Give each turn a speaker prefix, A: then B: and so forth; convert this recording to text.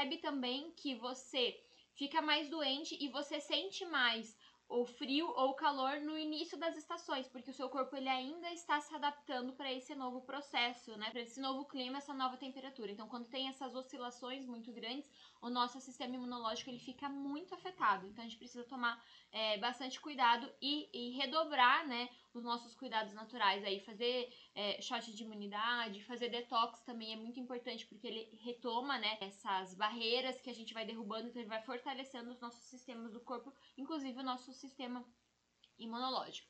A: percebe também que você fica mais doente e você sente mais o frio ou o calor no início das estações, porque o seu corpo ele ainda está se adaptando para esse novo processo, né? Para esse novo clima, essa nova temperatura. Então, quando tem essas oscilações muito grandes, o nosso sistema imunológico ele fica muito afetado. Então, a gente precisa tomar é, bastante cuidado e, e, redobrar, né, os nossos cuidados naturais aí, fazer é, shot de imunidade, fazer detox também é muito importante porque ele retoma, né, essas barreiras que a gente vai derrubando, então ele vai fortalecendo os nossos sistemas do corpo, inclusive o nosso sistema imunológico.